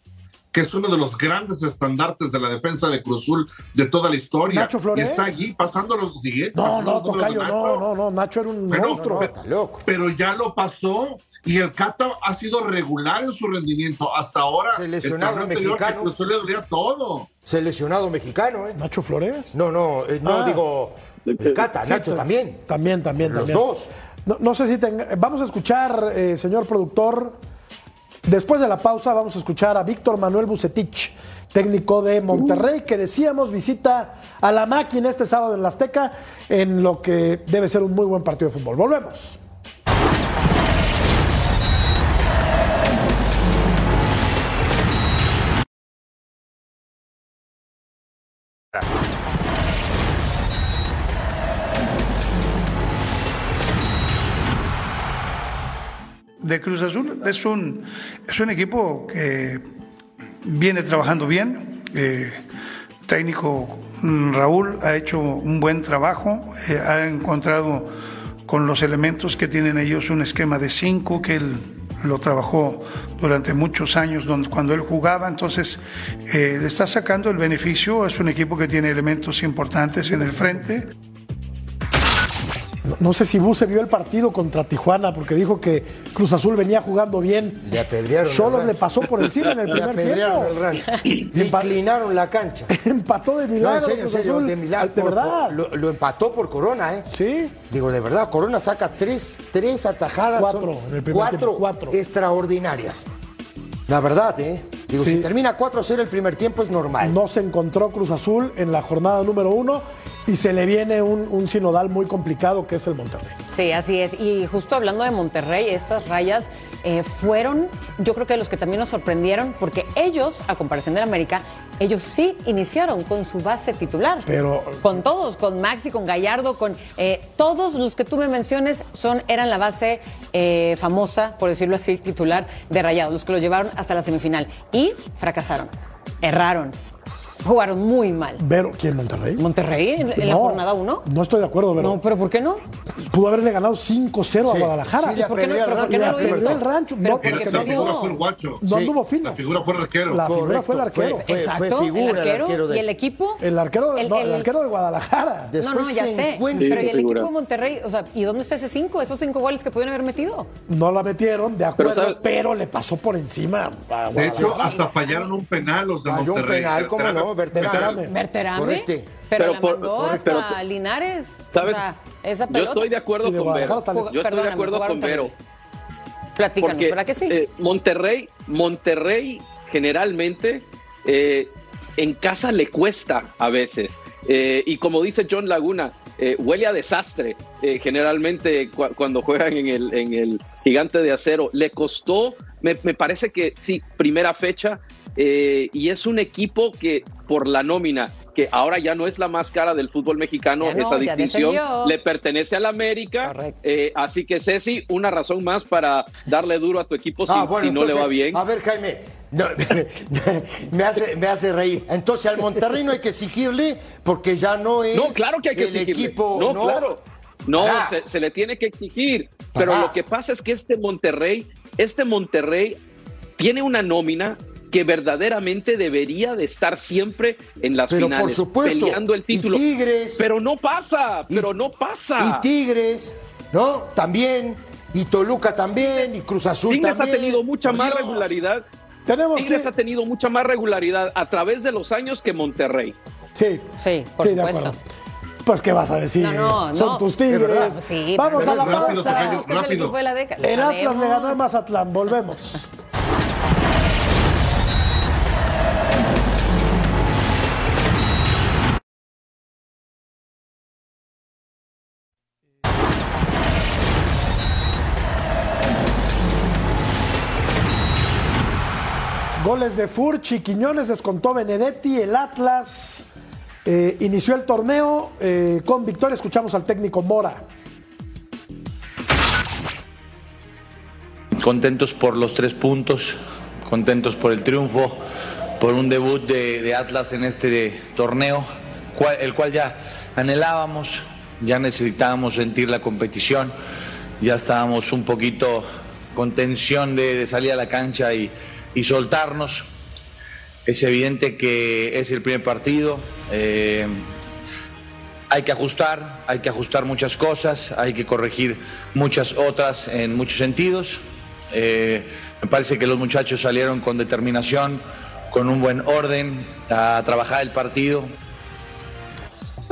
que es uno de los grandes estandartes de la defensa de Cruzul de toda la historia. Nacho Flores. Y está allí pasando los siguientes. no, no, Tocayo, no, no, no, Nacho era un Pero- monstruo. Está loco. Pero ya lo pasó. Y el Cata ha sido regular en su rendimiento. Hasta ahora, Seleccionado el torneo anterior, mexicano. que Cruzul le dolía todo. Seleccionado mexicano, ¿eh? Nacho Flores. No, no, eh, no Ah. digo el Cata, Sí, Nacho ta- también. También, también, Los también. dos. No, no sé si tenga- Vamos a escuchar, eh, señor productor. Después de la pausa, vamos a escuchar a Víctor Manuel Bucetich, técnico de Monterrey, que decíamos visita a la máquina este sábado en la Azteca, en lo que debe ser un muy buen partido de fútbol. Volvemos. De Cruz Azul es un, es un equipo que viene trabajando bien. Eh, técnico mm, Raúl ha hecho un buen trabajo, eh, ha encontrado con los elementos que tienen ellos un esquema de cinco que él lo trabajó durante muchos años donde, cuando él jugaba, entonces eh, le está sacando el beneficio, es un equipo que tiene elementos importantes en el frente. No, no sé si Buse vio el partido contra Tijuana, porque dijo que Cruz Azul venía jugando bien. Le apedrearon. el Cholos le pasó por encima en el Le primer apedrearon el tiempo. rancho. [clears throat] Le inclinaron la cancha. [laughs] Empató de No, milagro. en serio, en serio, Azul. de milagro. De por- verdad. por- lo, lo empató por Corona, ¿eh? Sí. Digo, de verdad, Corona saca tres, tres atajadas. Cuatro son en el primer cuatro, tiempo, cuatro. extraordinarias. La verdad, ¿eh? Digo, Sí. si termina 4-0 el primer tiempo es normal. No se encontró Cruz Azul en la jornada número uno y se le viene un, un sinodal muy complicado que es el Monterrey. Sí, así es. Y justo hablando de Monterrey, estas rayas eh, fueron, yo creo que los que también nos sorprendieron, porque ellos, a comparación del América, ellos sí iniciaron con su base titular. Pero- Con todos, con Maxi, con Gallardo, con eh, todos los que tú me menciones, son, eran la base eh, famosa, por decirlo así, titular de Rayados, los que los llevaron hasta la semifinal. Y fracasaron, erraron, jugaron muy mal. Vero, ¿quién Monterrey? Monterrey en, en la No, jornada 1. No estoy de acuerdo, pero No, pero ¿por qué no? pudo haberle ganado 5-0 a Sí, Guadalajara. sí, le ¿Y por qué no, apedrea pero al por qué Le no lo apedreó hizo? el rancho. Pero No, porque porque la no figura dio- fue el guacho. No Sí, anduvo fino. La figura fue el arquero. La figura fue el arquero. fue- fue Exacto, figura el el arquero, de- y el equipo. El arquero, de, El- no, el el- arquero de Guadalajara. Después no, no, ya se sé. encuentra- Pero y el equipo de Monterrey, o sea, ¿y dónde está ese cinco? Esos cinco goles que pudieron haber metido. No la metieron, de acuerdo, pero, le pasó por encima a De hecho, hasta fallaron un penal los de Falló un Monterrey. penal, ¿cómo no? Berterame. Berterame. Correcto. Pero, Pero la por- mandó hasta pero- Linares. ¿Sabes? O sea, esa Yo estoy de acuerdo de con Vero. Yo estoy de acuerdo con Vero. Platícanos, Porque ¿verdad que sí? eh, Monterrey, Monterrey generalmente eh, en casa le cuesta a veces. Eh, y como dice John Laguna, eh, huele a desastre eh, generalmente cu- cuando juegan en el, en el gigante de acero. Le costó me, me parece que sí, primera fecha, eh, y es un equipo que por la nómina, que ahora ya no es la más cara del fútbol mexicano, no, esa distinción le pertenece a la América. Eh, así que Ceci, una razón más para darle duro a tu equipo si, Ah, bueno, si no le va bien. A ver, Jaime, no, [laughs] me, hace, me hace reír. Entonces al Monterrey no hay que exigirle porque ya no es No, claro que hay que el exigirle. equipo. No, claro. No, se, se le tiene que exigir. Pero lo que pasa es que este Monterrey, este Monterrey tiene una nómina que verdaderamente debería de estar siempre en las Pero por finales, supuesto. peleando el título. Y Tigres. Pero no pasa, Y- pero no pasa. Y Tigres, ¿no? También. Y Toluca también. Y Cruz Azul Tigres ha también. tenido mucha Por más Dios. regularidad. Tenemos Tigres que- ha tenido mucha más regularidad a través de los años que Monterrey. Sí, Sí, por sí, de supuesto. acuerdo. Pues, ¿qué vas a decir? No, no, Son no. tus Es tigres. verdad. Sí, Vamos a la rápido, pausa. el rápido. equipo de la. El Atlas le ganó a Mazatlán. Volvemos. [laughs] Goles de Furchi, Quiñones descontó Benedetti, el Atlas eh, inició el torneo eh, con victoria. Escuchamos al técnico Mora. contentos por los tres puntos, contentos por el triunfo, por un debut de, Atlas en este torneo, el cual ya anhelábamos, ya necesitábamos sentir la competición, ya estábamos un poquito con tensión de salir a la cancha y, y soltarnos. Es evidente que es el primer partido. eh, hay que ajustar, hay que ajustar muchas cosas, hay que corregir muchas otras en muchos sentidos. Eh, me parece que los muchachos salieron con determinación, con un buen orden a trabajar el partido.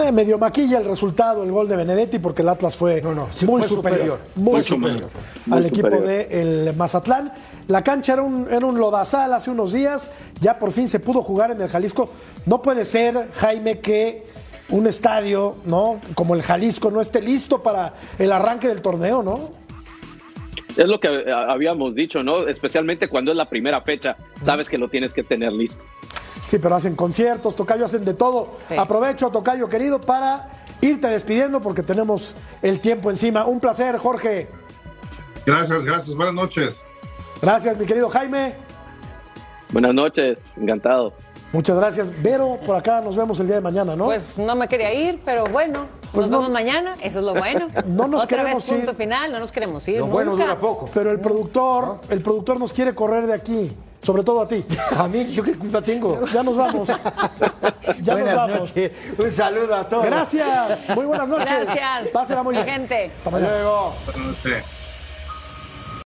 Eh, medio maquilla el resultado, el gol de Benedetti, porque el Atlas fue sí, muy fue superior, superior. muy superior superior. Muy al equipo del Mazatlán. La cancha era un, era un lodazal hace unos días, ya por fin se pudo jugar en el Jalisco. No puede ser, Jaime, que un estadio ¿no? como el Jalisco no esté listo para el arranque del torneo, ¿no? Es lo que eh, habíamos dicho, ¿no? Especialmente cuando es la primera fecha, sabes que lo tienes que tener listo. Sí, pero hacen conciertos, Tocayo, hacen de todo. Sí. Aprovecho, Tocayo querido, para irte despidiendo porque tenemos el tiempo encima. Un placer, Jorge. Gracias, gracias. Buenas noches. Gracias, mi querido Jaime. Buenas noches, encantado. Muchas gracias. Vero, por acá nos vemos el día de mañana, ¿no? Pues no me quería ir, pero bueno, Pues nos no- vemos mañana, eso es lo bueno. [laughs] No nos Otra queremos vez punto ir. final, no nos queremos ir Lo bueno dura poco. Pero el productor, el productor nos quiere correr de aquí, sobre todo a ti. [laughs] A mí, ¿yo qué culpa tengo? Ya nos vamos. [laughs] Ya buenas nos vamos. noches. Un saludo a todos. Gracias. Muy buenas noches. Gracias. Pásela muy mi bien. gente. Hasta mañana. Luego.